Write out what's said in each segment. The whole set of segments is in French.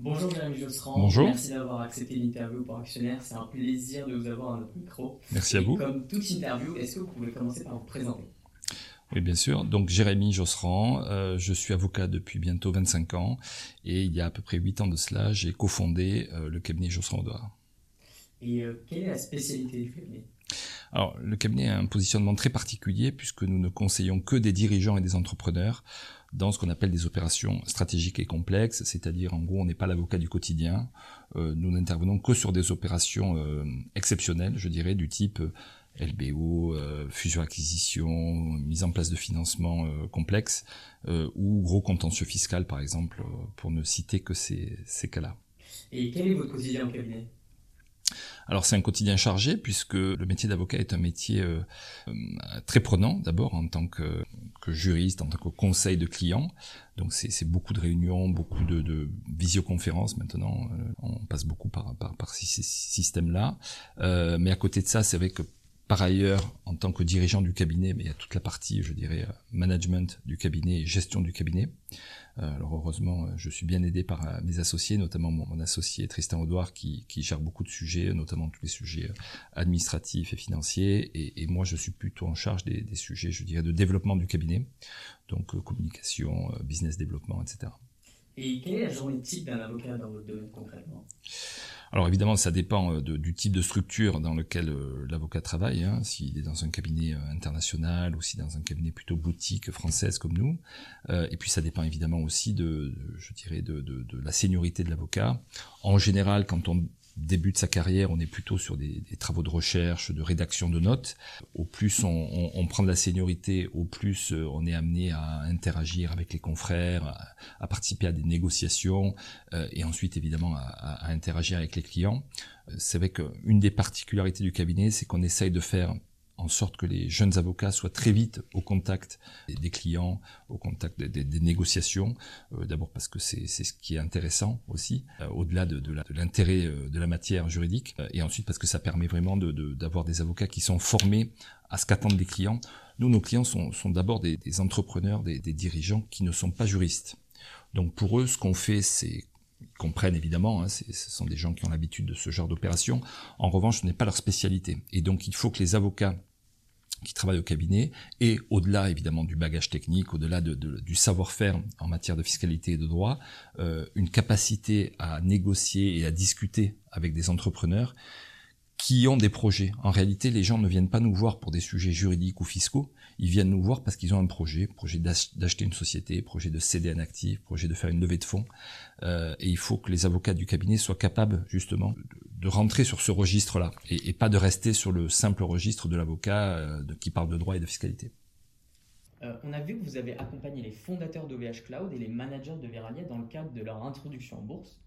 Bonjour Jérémy Josserand. Bonjour. Merci d'avoir accepté l'interview pour Actionnaire. C'est un plaisir de vous avoir à notre micro. Merci à Et vous. Comme toute interview, est-ce que vous pouvez commencer par vous présenter? Oui, bien sûr. Donc, Jérémy Josserand, euh, je suis avocat depuis bientôt 25 ans et il y a à peu près 8 ans de cela, j'ai cofondé euh, le cabinet Josserand Audouard. Et euh, quelle est la spécialité du cabinet? Alors, le cabinet a un positionnement très particulier puisque nous ne conseillons que des dirigeants et des entrepreneurs dans ce qu'on appelle des opérations stratégiques et complexes, c'est-à-dire en gros on n'est pas l'avocat du quotidien, euh, nous n'intervenons que sur des opérations euh, exceptionnelles, je dirais, du type euh, LBO, fusion-acquisition, mise en place de financement complexe, ou gros contentieux fiscal par exemple, pour ne citer que ces, ces cas-là. Et quel est votre quotidien au cabinet? Alors c'est un quotidien chargé puisque le métier d'avocat est un métier euh, euh, très prenant d'abord en tant que, juriste, en tant que conseil de clients. Donc c'est beaucoup de réunions, beaucoup de, visioconférences maintenant. euh, on passe beaucoup par, ces systèmes-là. Mais à côté de ça, c'est vrai que par ailleurs, en tant que dirigeant du cabinet, mais il y a toute la partie, je dirais, euh, management du cabinet et gestion du cabinet. Euh, alors heureusement, euh, je suis bien aidé par mes associés, notamment mon, associé Tristan Audouard qui, qui gère beaucoup de sujets, notamment tous les sujets administratifs et financiers. Et, moi, je suis plutôt en charge des, des sujets, je dirais, de développement du cabinet, donc communication, business développement, etc. Et quelle est la journée type d'un avocat dans votre domaine concrètement? Alors évidemment, ça dépend euh, du type de structure dans lequel euh, l'avocat travaille. Hein, s'il est dans un cabinet euh, international ou si dans un cabinet plutôt boutique française comme nous. Et puis ça dépend évidemment aussi de, je dirais, de la seniorité de l'avocat. En général, quand on débute sa carrière, on est plutôt sur des, travaux de recherche, de rédaction de notes. Au plus on, prend de la seniorité, au plus euh, on est amené à interagir avec les confrères, à, participer à des négociations, euh, et ensuite évidemment à, à- à interagir avec les clients. Euh, C'est vrai qu'une des particularités du cabinet, c'est qu'on essaye de faire en sorte que les jeunes avocats soient très vite au contact des- clients, au contact des, négociations. Euh, D'abord parce que c'est ce qui est intéressant aussi, euh, au-delà de, l'intérêt euh, de la matière juridique, et ensuite parce que ça permet vraiment d'avoir des avocats qui sont formés à ce qu'attendent les clients. Nous, nos clients sont, d'abord des, entrepreneurs, des, dirigeants qui ne sont pas juristes. Donc pour eux, ce qu'on fait, c'est ils comprennent évidemment, hein, ce sont des gens qui ont l'habitude de ce genre d'opération. En revanche, ce n'est pas leur spécialité. Et donc il faut que les avocats qui travaillent au cabinet. Et au-delà évidemment du bagage technique, au-delà de, de- du savoir-faire en matière de fiscalité et de droit, euh, une capacité à négocier et à discuter avec des entrepreneurs qui ont des projets. En réalité, les gens ne viennent pas nous voir pour des sujets juridiques ou fiscaux, ils viennent nous voir parce qu'ils ont un projet, projet d'ach- d'acheter une société, projet de céder un actif, projet de faire une levée de fonds. Euh, et il faut que les avocats du cabinet soient capables justement de, rentrer sur ce registre-là et, pas de rester sur le simple registre de l'avocat euh, qui parle de droit et de fiscalité. Euh, On a vu que vous avez accompagné les fondateurs d'OVH Cloud et les managers de Veralia dans le cadre de leur introduction en bourse.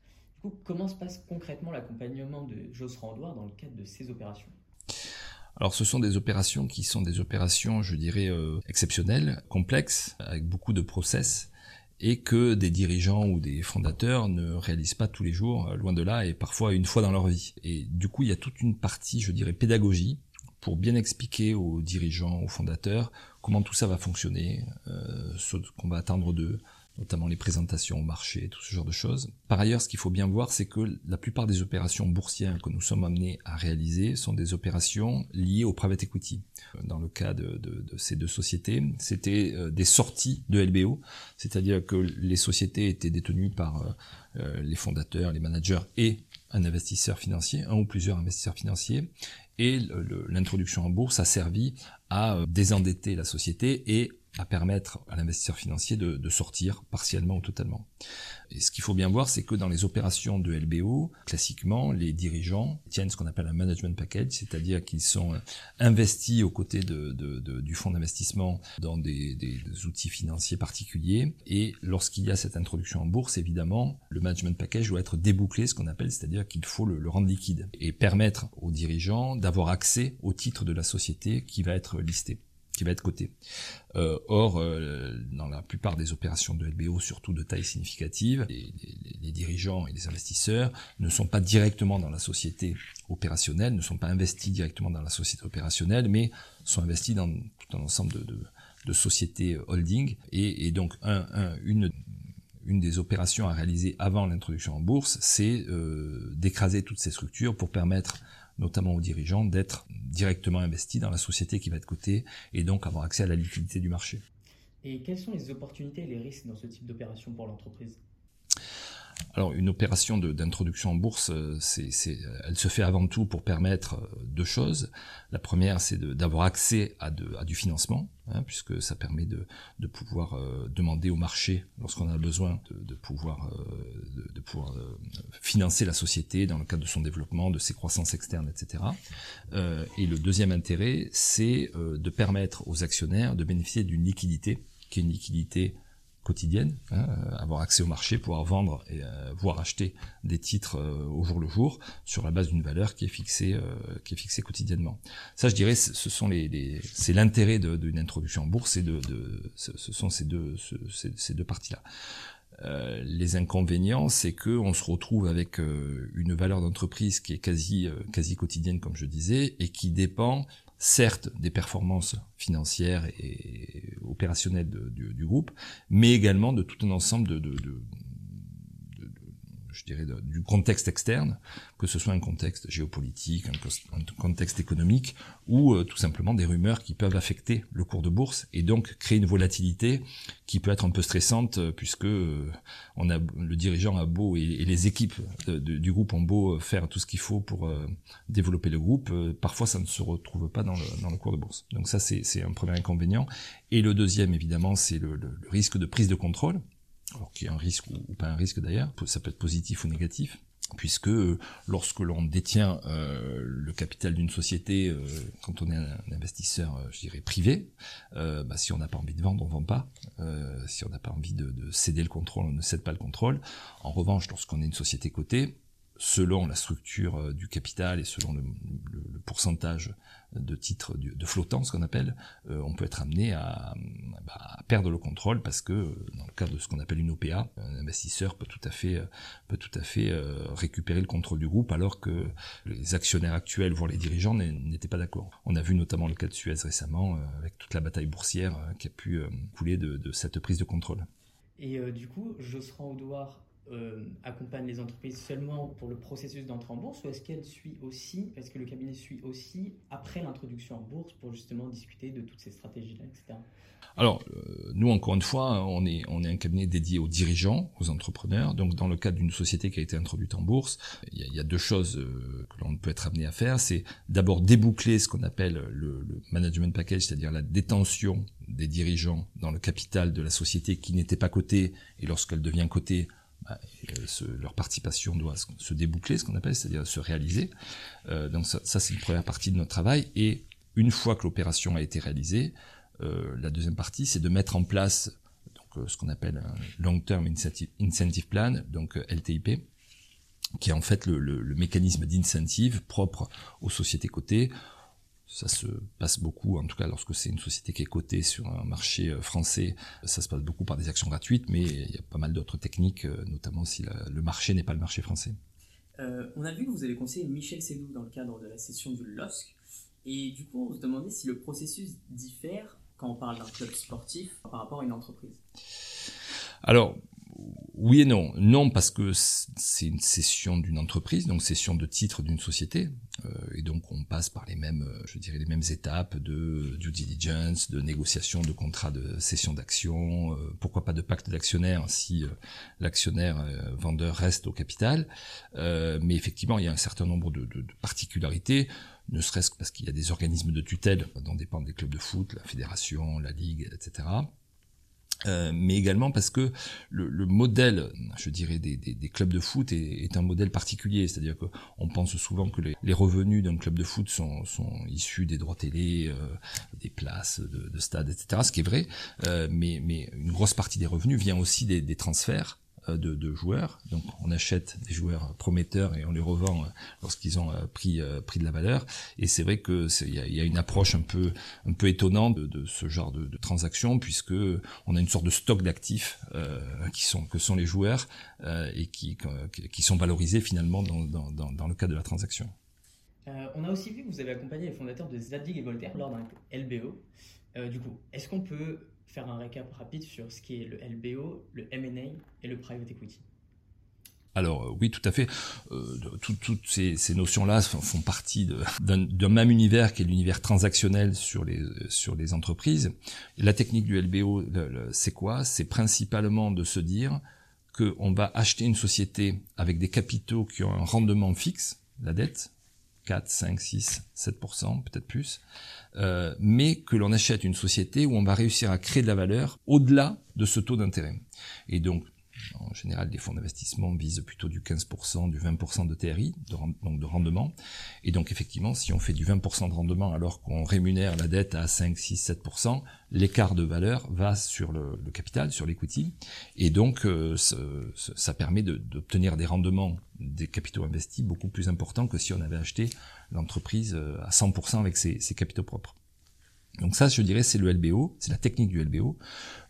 Comment se passe concrètement l'accompagnement de Josserand Audouard dans le cadre de ces opérations? Alors ce sont des opérations qui sont des opérations, je dirais, euh, exceptionnelles, complexes, avec beaucoup de process, et que des dirigeants ou des fondateurs ne réalisent pas tous les jours, euh, loin de là, et parfois une fois dans leur vie. Et du coup, il y a toute une partie, je dirais, pédagogie, pour bien expliquer aux dirigeants, aux fondateurs, comment tout ça va fonctionner, euh, ce qu'on va attendre d'eux, notamment les présentations au marché, tout ce genre de choses. Par ailleurs, ce qu'il faut bien voir, c'est que la plupart des opérations boursières que nous sommes amenés à réaliser sont des opérations liées au private equity. Dans le cas de, de- ces deux sociétés, c'était euh, des sorties de LBO, c'est-à-dire que les sociétés étaient détenues par euh, euh, les fondateurs, les managers et un investisseur financier, un ou plusieurs investisseurs financiers, et l'introduction en bourse a servi à désendetter la société et à permettre à l'investisseur financier de, de sortir partiellement ou totalement. Et ce qu'il faut bien voir, c'est que dans les opérations de LBO, classiquement, les dirigeants tiennent ce qu'on appelle un management package, c'est-à-dire qu'ils sont investis aux côtés de- de- du fonds d'investissement dans des, des- des outils financiers particuliers. Et lorsqu'il y a cette introduction en bourse, évidemment, le management package doit être débouclé, ce qu'on appelle, c'est-à-dire qu'il faut le, le rendre liquide et permettre aux dirigeants d'avoir accès au titre de la société qui va être listée va être coté. Euh, or, euh, dans la plupart des opérations de LBO, surtout de taille significative, les, dirigeants et les investisseurs ne sont pas directement dans la société opérationnelle, ne sont pas investis directement dans la société opérationnelle, mais sont investis dans tout un ensemble de, sociétés holding. Et, donc, un, un- une, une des opérations à réaliser avant l'introduction en bourse, c'est d'écraser toutes ces structures pour permettre notamment aux dirigeants, d'être directement investis dans la société qui va être cotée et donc avoir accès à la liquidité du marché. Et quelles sont les opportunités et les risques dans ce type d'opération pour l'entreprise? Alors, une opération d'introduction en bourse, euh, c'est, elle se fait avant tout pour permettre euh, deux choses. La première, c'est d'avoir accès à, du financement, hein, puisque ça permet de, pouvoir euh, demander au marché, lorsqu'on a besoin, de, pouvoir financer la société dans le cadre de son développement, de ses croissances externes, etc. et le deuxième intérêt, c'est de permettre aux actionnaires de bénéficier d'une liquidité, qui est une liquidité quotidienne, hein, euh, avoir accès au marché, pouvoir vendre et euh, voire acheter des titres euh, au jour le jour sur la base d'une valeur qui est fixée, qui est fixée quotidiennement. Ça, je dirais, ce sont les, c'est l'intérêt d'une introduction en bourse, et de, de ce, sont ces deux, ces, deux parties-là. Les inconvénients, c'est que on se retrouve avec une valeur d'entreprise qui est quasi quasi quotidienne, comme je disais, et qui dépend certes des performances financières et opérationnelles du, groupe, mais également de tout un ensemble de, de, je dirais, du contexte externe, que ce soit un contexte géopolitique, un, contexte économique, ou euh, tout simplement des rumeurs qui peuvent affecter le cours de bourse et donc créer une volatilité qui peut être un peu stressante, euh, puisque euh, on a le dirigeant a beau et, les équipes du groupe ont beau faire tout ce qu'il faut pour développer le groupe, parfois ça ne se retrouve pas dans le, cours de bourse. Donc ça c'est un premier inconvénient. Et le deuxième évidemment c'est le risque de prise de contrôle alors qu'il y a un risque ou, pas un risque d'ailleurs, ça peut être positif ou négatif, puisque euh, lorsque l'on détient euh, le capital d'une société, euh, quand on est un, investisseur, je dirais privé, bah, si on n'a pas envie de vendre, on vend pas. si on n'a pas envie de, céder le contrôle, on ne cède pas le contrôle. En revanche, lorsqu'on est une société cotée, selon la structure euh, du capital et selon le, pourcentage de titres de flottant, ce qu'on appelle, euh, on peut être amené bah, à, perdre le contrôle parce que euh, dans le cadre de ce qu'on appelle une OPA, un investisseur peut tout à fait, peut tout à fait récupérer le contrôle du groupe alors que les actionnaires actuels, voire les dirigeants, n'étaient pas d'accord. On a vu notamment le cas de Suez récemment avec toute la bataille boursière qui a pu couler de, cette prise de contrôle. Et du coup, Josserand Audouard euh, accompagne les entreprises seulement pour le processus d'entrée en bourse ou est-ce qu'elle suit aussi, est-ce que le cabinet suit aussi après l'introduction en bourse pour justement discuter de toutes ces stratégies-là, etc. Alors, euh, nous, encore une fois, on est, on est un cabinet dédié aux dirigeants, aux entrepreneurs. Donc, dans le cadre d'une société qui a été introduite en bourse, il y a, deux choses euh, que l'on peut être amené à faire. C'est d'abord déboucler ce qu'on appelle le, le management package, c'est-à-dire la détention des dirigeants dans le capital de la société qui n'était pas cotée et lorsqu'elle devient cotée, bah, euh, leur participation doit se déboucler, ce qu'on appelle, c'est-à-dire se réaliser. Euh, donc ça, c'est une première partie de notre travail. Et une fois que l'opération a été réalisée, euh, la deuxième partie, c'est de mettre en place donc, ce qu'on appelle un Long-Term Incentive, Incentive Plan, donc LTIP, qui est en fait le mécanisme d'incentive propre aux sociétés cotées ça se passe beaucoup, en tout cas lorsque c'est une société qui est cotée sur un marché euh, français, ça se passe beaucoup par des actions gratuites, mais il y a pas mal d'autres techniques, euh, notamment si le marché n'est pas le marché français. Euh, on a vu que vous avez conseillé Michel Sédou dans le cadre de la session du LOSC, et du coup on se demandait si le processus diffère quand on parle d'un club sportif par rapport à une entreprise. Alors, oui et non. Non parce que c'est une cession d'une entreprise, donc cession de titre d'une société, euh, et donc on passe par les mêmes, euh, je dirais les mêmes étapes de due diligence, de négociation de contrat de cession d'actions, euh, pourquoi pas de pacte d'actionnaires si l'actionnaire vendeur reste au capital. mais effectivement, il y a un certain nombre de, de, de particularités ne serait-ce que parce qu'il y a des organismes de tutelle dont dépendent des clubs de foot, la fédération, la ligue, etc. Euh, mais également parce que le, le, modèle, je dirais, des, des, des clubs de foot est, est un modèle particulier. C'est-à-dire qu'on pense souvent que les, les revenus d'un club de foot sont, sont, issus des droits télé, euh, des places de, de stade, etc. Ce qui est vrai, euh, mais, mais une grosse partie des revenus vient aussi des, des transferts de, de, joueurs. Donc on achète des joueurs prometteurs et on les revend euh, lorsqu'ils ont euh, pris, pris de la valeur. Et c'est vrai que il y, a, une approche un peu un peu étonnante de, ce genre de, de transactions puisque on a une sorte de stock d'actifs euh, qui sont que sont les joueurs euh, et qui, qui sont valorisés finalement dans, dans, le cadre de la transaction. Euh, on a aussi vu que vous avez accompagné les fondateurs de Zadig et Voltaire lors d'un LBO. du coup, est-ce qu'on peut faire un récap rapide sur ce qui est le LBO, le M&A et le private equity alors euh, oui, tout à fait. Euh, toutes ces, notions-là font partie d'un même univers qui est l'univers transactionnel sur les sur les entreprises. La technique du LBO, c'est quoi? C'est principalement de se dire qu'on va acheter une société avec des capitaux qui ont un rendement fixe, la dette, 4, 5, 6, 7%, peut-être plus, euh, mais que l'on achète une société où on va réussir à créer de la valeur au-delà de ce taux d'intérêt. Et donc, en général, les fonds d'investissement visent plutôt du 15%, du 20% de TRI, donc de rendement. Et donc, effectivement, si on fait du 20% de rendement alors qu'on rémunère la dette à 5, 6, 7%, l'écart de valeur va sur le, capital, sur l'equity. Et donc, euh, ça permet d'obtenir des rendements des capitaux investis beaucoup plus importants que si on avait acheté l'entreprise euh, à 100% avec ses capitaux propres. Donc ça, je dirais, c'est le LBO, c'est la technique du LBO.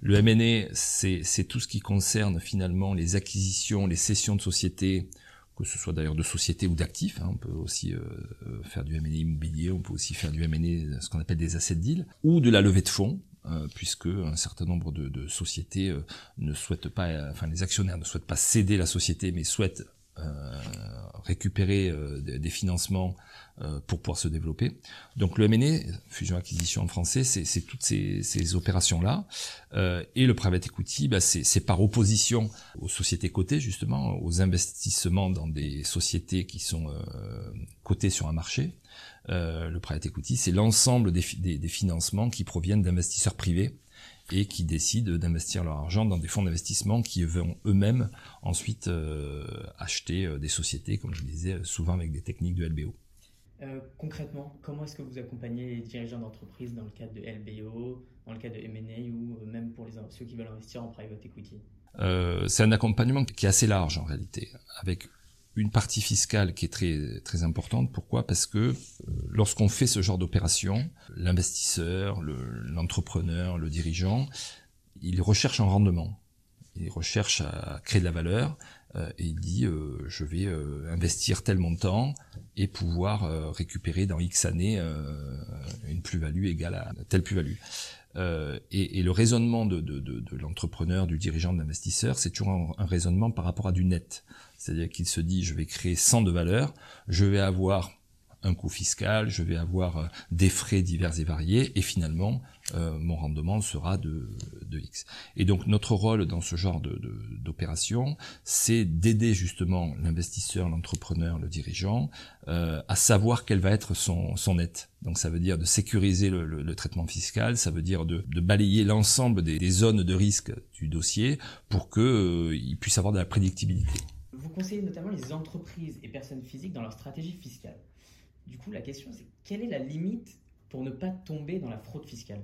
Le M&A, c'est tout ce qui concerne finalement les acquisitions, les cessions de sociétés, que ce soit d'ailleurs de sociétés ou d'actifs. Hein. On peut aussi euh, euh, faire du M&A immobilier, on peut aussi faire du M&A, ce qu'on appelle des asset deals, ou de la levée de fonds. Euh, puisque un certain nombre de, de sociétés ne souhaitent pas, enfin les actionnaires ne souhaitent pas céder la société, mais souhaitent récupérer des financements euh, pour pouvoir se développer. Donc le M&A, fusion-acquisition en français, c'est toutes ces, ces opérations-là. Euh, et le private equity, bah, c'est par opposition aux sociétés cotées, justement, aux investissements dans des sociétés qui sont euh, cotées sur un marché. Euh, le private equity, c'est l'ensemble des, des, des, financements qui proviennent d'investisseurs privés et qui décident d'investir leur argent dans des fonds d'investissement qui vont eux-mêmes ensuite euh, acheter des sociétés, comme je le disais, souvent avec des techniques de LBO. Euh, concrètement, comment est-ce que vous accompagnez les dirigeants d'entreprise dans le cadre de LBO, dans le cadre de M&A ou euh, même pour les, ceux qui veulent investir en private equity? Euh, C'est un accompagnement qui est assez large en réalité, avec une partie fiscale qui est très très importante. Pourquoi? Parce que lorsqu'on fait ce genre d'opération, l'investisseur, l'entrepreneur, le, dirigeant, il recherche un rendement. Il recherche à créer de la valeur euh, et il dit euh, je vais euh, investir tel montant et pouvoir récupérer dans X années une plus-value égale à telle plus-value. Et, et, le raisonnement de, de, de, de l'entrepreneur, du dirigeant, de l'investisseur, c'est toujours un, raisonnement par rapport à du net. C'est-à-dire qu'il se dit, je vais créer 100 de valeur, je vais avoir un coût fiscal, je vais avoir des frais divers et variés, et finalement, euh, mon rendement sera de, X. Et donc notre rôle dans ce genre d'opération, c'est d'aider justement l'investisseur, l'entrepreneur, le dirigeant euh, à savoir quel va être son, son net. Donc ça veut dire de sécuriser le, traitement fiscal, ça veut dire de, balayer l'ensemble des, zones de risque du dossier pour qu'il euh, puisse avoir de la prédictibilité. Vous conseillez notamment les entreprises et personnes physiques dans leur stratégie fiscale. Du coup, la question c'est quelle est la limite pour ne pas tomber dans la fraude fiscale?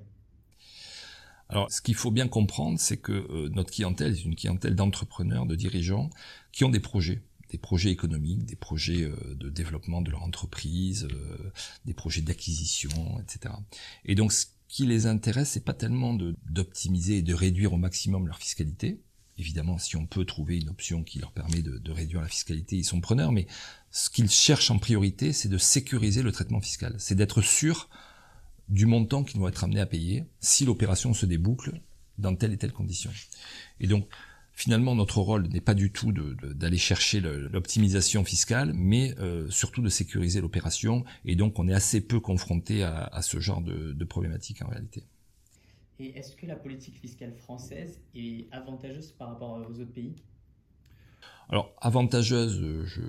Alors, ce qu'il faut bien comprendre, c'est que euh, notre clientèle est une clientèle d'entrepreneurs, de dirigeants qui ont des projets, des projets économiques, des projets euh, de développement de leur entreprise, euh, des projets d'acquisition, etc. Et donc, ce qui les intéresse, c'est pas tellement d'optimiser et de réduire au maximum leur fiscalité. Évidemment, si on peut trouver une option qui leur permet de, réduire la fiscalité, ils sont preneurs. Mais ce qu'ils cherchent en priorité, c'est de sécuriser le traitement fiscal. C'est d'être sûr du montant qu'ils vont être amenés à payer si l'opération se déboucle dans telle et telle condition. Et donc, finalement, notre rôle n'est pas du tout d'aller chercher l'optimisation fiscale, mais euh, surtout de sécuriser l'opération. Et donc, on est assez peu confronté à, ce genre de, de problématiques en réalité. Et est-ce que la politique fiscale française est avantageuse par rapport aux autres pays? Alors avantageuse, je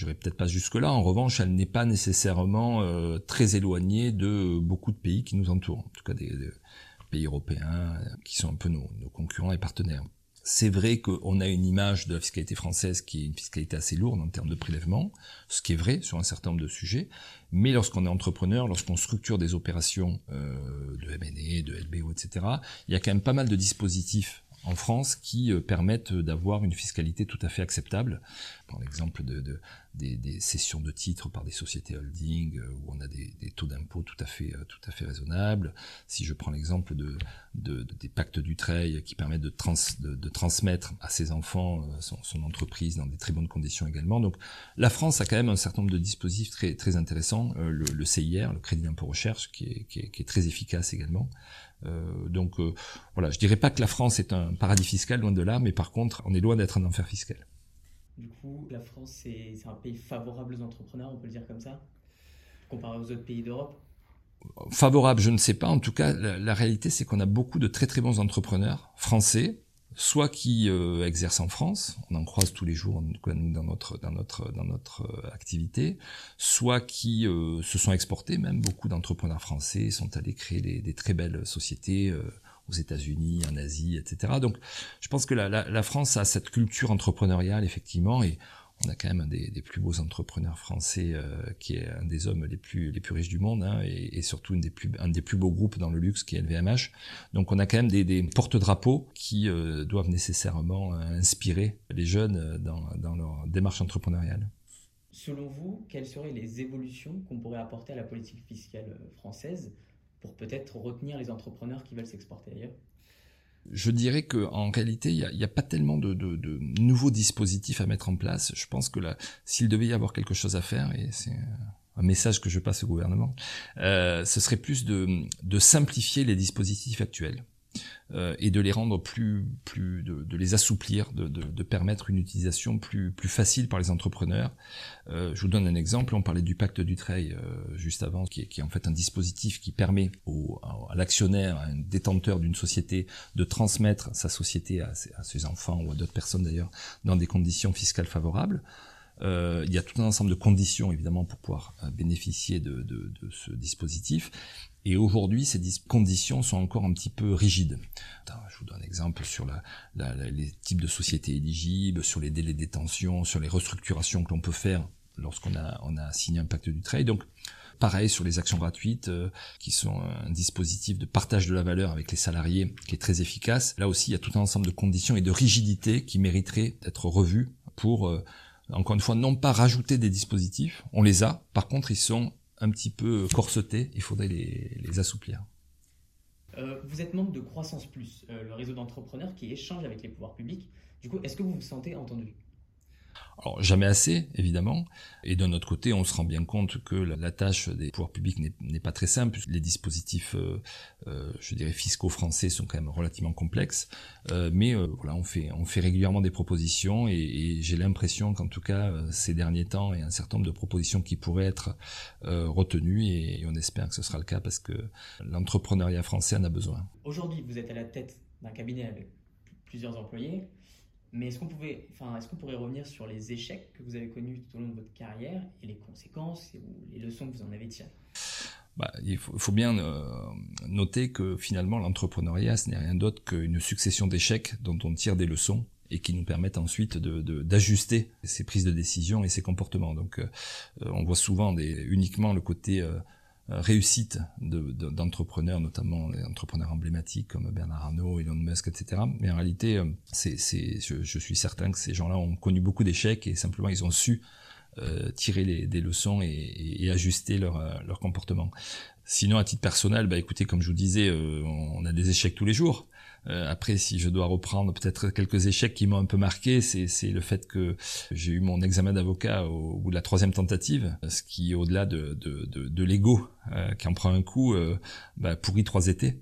n'irai peut-être pas jusque-là. En revanche, elle n'est pas nécessairement euh, très éloignée de beaucoup de pays qui nous entourent, en tout cas des, pays européens qui sont un peu nos, concurrents et partenaires. C'est vrai qu'on a une image de la fiscalité française qui est une fiscalité assez lourde en termes de prélèvement, ce qui est vrai sur un certain nombre de sujets, mais lorsqu'on est entrepreneur, lorsqu'on structure des opérations euh, de M&A, de LBO, etc., il y a quand même pas mal de dispositifs en France qui euh, permettent d'avoir une fiscalité tout à fait acceptable. Prends l'exemple de, de des, des, cessions de titres par des sociétés holding euh, où on a des, des taux d'impôt tout à fait tout à fait raisonnables. Si je prends l'exemple de, de, des pactes du trail qui permettent de, trans, de, transmettre à ses enfants son, son, entreprise dans des très bonnes conditions également. Donc la France a quand même un certain nombre de dispositifs très très intéressants. le, le, CIR, le crédit d'impôt recherche, qui est, qui est, qui est très efficace également. Euh, donc euh, voilà, je dirais pas que la France est un paradis fiscal, loin de là, mais par contre, on est loin d'être un enfer fiscal. Du coup, la France, c'est un pays favorable aux entrepreneurs, on peut le dire comme ça, comparé aux autres pays d'Europe Favorable, je ne sais pas. En tout cas, la réalité, c'est qu'on a beaucoup de très très bons entrepreneurs français, soit qui euh, exercent en France, on en croise tous les jours nous dans notre dans notre dans notre euh, activité, soit qui euh, se sont exportés, même beaucoup d'entrepreneurs français sont allés créer des, des très belles sociétés aux États-Unis, en Asie, etc. Donc, je pense que la, France a cette culture entrepreneuriale effectivement et on a quand même un des, plus beaux entrepreneurs français euh, qui est un des hommes les plus riches du monde hein, et, surtout un des plus beaux groupes dans le luxe qui est LVMH. Donc on a quand même des, porte-drapeaux qui euh, doivent nécessairement euh, inspirer les jeunes dans leur démarche entrepreneuriale. Selon vous, quelles seraient les évolutions qu'on pourrait apporter à la politique fiscale française? Pour peut-être retenir les entrepreneurs qui veulent s'exporter ailleurs je dirais que en réalité, il n'y a, pas tellement de, nouveaux dispositifs à mettre en place. Je pense que s'il devait y avoir quelque chose à faire, et c'est un message que je passe au gouvernement, euh, ce serait plus de simplifier les dispositifs actuels. Euh, et de les rendre plus, plus de, les assouplir, de, de, de, permettre une utilisation plus, plus facile par les entrepreneurs. Euh, je vous donne un exemple. On parlait du pacte du trail euh, juste avant, qui est, qui est, en fait un dispositif qui permet au, à, l'actionnaire, à un détenteur d'une société, de transmettre sa société à ses, à ses enfants ou à d'autres personnes d'ailleurs dans des conditions fiscales favorables. Euh, il y a tout un ensemble de conditions évidemment pour pouvoir euh, bénéficier de, de, de, ce dispositif. Et aujourd'hui, ces conditions sont encore un petit peu rigides. Je vous donne un exemple sur la, la, les types de sociétés éligibles, sur les délais de détention, sur les restructurations que l'on peut faire lorsqu'on a, on a signé un pacte du trade. Donc, pareil sur les actions gratuites, euh, qui sont un dispositif de partage de la valeur avec les salariés qui est très efficace. Là aussi, il y a tout un ensemble de conditions et de rigidités qui mériteraient d'être revues pour euh, encore une fois, non pas rajouter des dispositifs, on les a, par contre ils sont un petit peu corsetés, il faudrait les, les assouplir. Euh, vous êtes membre de Croissance Plus, euh, le réseau d'entrepreneurs qui échange avec les pouvoirs publics. Du coup, est-ce que vous vous sentez entendu? Alors jamais assez, évidemment. Et d'un autre côté, on se rend bien compte que la, tâche des pouvoirs publics n'est pas très simple. Les dispositifs, euh, euh, je dirais, fiscaux français sont quand même relativement complexes. Euh, mais voilà, on fait, on fait régulièrement des propositions et, j'ai l'impression qu'en tout cas, ces derniers temps, il y a un certain nombre de propositions qui pourraient être retenues et, et on espère que ce sera le cas parce que l'entrepreneuriat français en a besoin. Aujourd'hui, vous êtes à la tête d'un cabinet avec plusieurs employés. Mais est-ce qu'on pouvait, enfin, est-ce qu'on pourrait revenir sur les échecs que vous avez connus tout au long de votre carrière et les conséquences et les leçons que vous en avez tirées? Bah, il faut, bien euh, noter que finalement l'entrepreneuriat ce n'est rien d'autre qu'une succession d'échecs dont on tire des leçons et qui nous permettent ensuite de, d'ajuster ces prises de décision et ces comportements. Donc euh, on voit souvent uniquement le côté euh, euh, réussite d'entrepreneurs, de, notamment les entrepreneurs emblématiques comme Bernard Arnault, Elon Musk, etc. Mais en réalité, euh, je, je, suis certain que ces gens-là ont connu beaucoup d'échecs et simplement ils ont su euh, tirer les, des leçons et, et, ajuster leur, euh, leur comportement. Sinon, à titre personnel, bah écoutez, comme je vous disais, on a des échecs tous les jours. Euh, après, si je dois reprendre peut-être quelques échecs qui m'ont un peu marqué, c'est le fait que j'ai eu mon examen d'avocat au, bout de la troisième tentative, ce qui, au-delà de, de, de, de l'ego euh, qui en prend un coup, euh, bah, pourrit trois étés,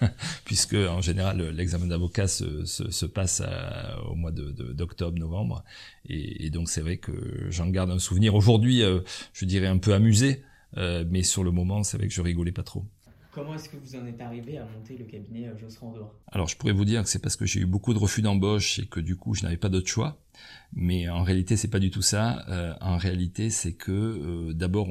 puisque en général l'examen d'avocat se, se, se, passe à, au mois d'octobre, novembre, et, et donc c'est vrai que j'en garde un souvenir. Aujourd'hui, euh, je dirais un peu amusé, euh, mais sur le moment, c'est vrai que je rigolais pas trop. Comment est-ce que vous en êtes arrivé à monter le cabinet euh, Josserand dehors Alors je pourrais vous dire que c'est parce que j'ai eu beaucoup de refus d'embauche et que du coup je n'avais pas d'autre choix. Mais en réalité c'est pas du tout ça. Euh, en réalité c'est que euh, d'abord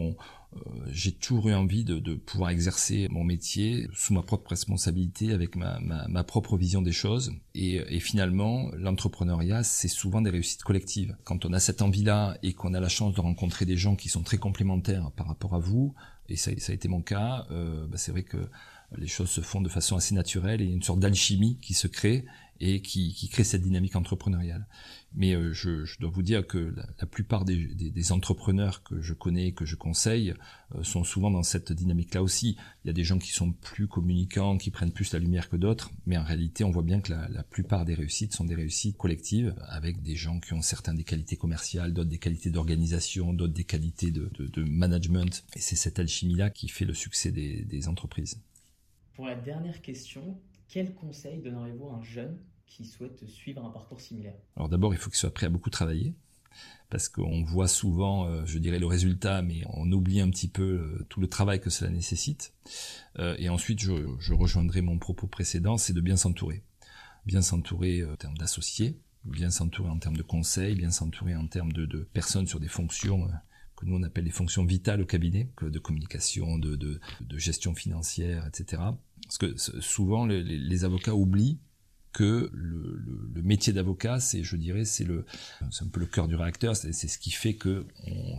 j'ai toujours eu envie de, pouvoir exercer mon métier sous ma propre responsabilité, avec ma, propre vision des choses. Et, et finalement, l'entrepreneuriat, c'est souvent des réussites collectives. Quand on a cette envie-là et qu'on a la chance de rencontrer des gens qui sont très complémentaires par rapport à vous, et ça, ça a été mon cas, euh, bah c'est vrai que les choses se font de façon assez naturelle et une sorte d'alchimie qui se crée et qui, crée cette dynamique entrepreneuriale. Mais euh, je, dois vous dire que la, plupart des, entrepreneurs que je connais, que je conseille, euh, sont souvent dans cette dynamique-là aussi. Il y a des gens qui sont plus communicants, qui prennent plus la lumière que d'autres, mais en réalité, on voit bien que la, plupart des réussites sont des réussites collectives, avec des gens qui ont certains des qualités commerciales, d'autres des qualités d'organisation, d'autres des qualités de, management. Et c'est cette alchimie-là qui fait le succès des entreprises. Pour la dernière question, quel conseil donneriez-vous à un jeune qui souhaitent suivre un parcours similaire? Alors d'abord, il faut qu'ils soient prêts à beaucoup travailler, parce qu'on voit souvent, euh, je dirais, le résultat, mais on oublie un petit peu euh, tout le travail que cela nécessite. Euh, et ensuite, je, rejoindrai mon propos précédent, c'est de bien s'entourer. Bien s'entourer en termes d'associés, bien s'entourer en termes de conseils, bien s'entourer en termes de, personnes sur des fonctions que nous on appelle les fonctions vitales au cabinet, de communication, de, de, gestion financière, etc. Parce que souvent les avocats oublient que le, métier d'avocat, c'est, je dirais, c'est le, c'est un peu le cœur du réacteur, c'est, ce qui fait que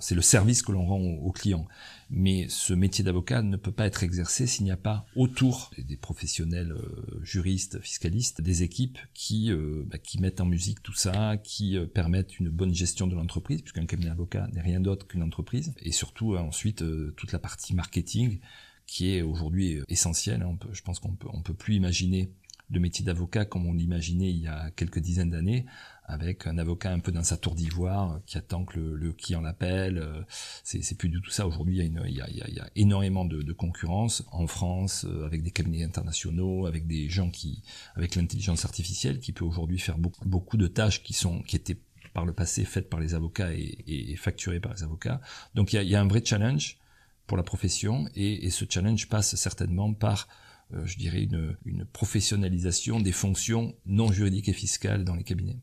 c'est le service que l'on rend aux, clients. Mais ce métier d'avocat ne peut pas être exercé s'il n'y a pas autour des professionnels euh, juristes, fiscalistes, des équipes qui, euh, bah, qui mettent en musique tout ça, qui euh, permettent une bonne gestion de l'entreprise, puisqu'un cabinet d'avocat n'est rien d'autre qu'une entreprise, et surtout ensuite toute la partie marketing qui est aujourd'hui essentielle. Je pense qu'on peut, on peut plus imaginer le métier d'avocat comme on l'imaginait il y a quelques dizaines d'années, avec un avocat un peu dans sa tour d'ivoire qui attend que le, le client l'appelle. C'est, c'est plus du tout ça. Aujourd'hui, il y a, une, il il y a énormément de, concurrence en France, euh, avec des cabinets internationaux, avec des gens qui, avec l'intelligence artificielle, qui peut aujourd'hui faire beaucoup, de tâches qui sont, qui étaient par le passé faites par les avocats et, facturées par les avocats. Donc il y a, un vrai challenge pour la profession et, ce challenge passe certainement par euh, je dirais, une, une, professionnalisation des fonctions non juridiques et fiscales dans les cabinets.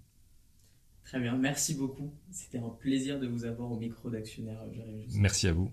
Très bien, merci beaucoup. C'était un plaisir de vous avoir au micro d'actionnaire. Merci à vous.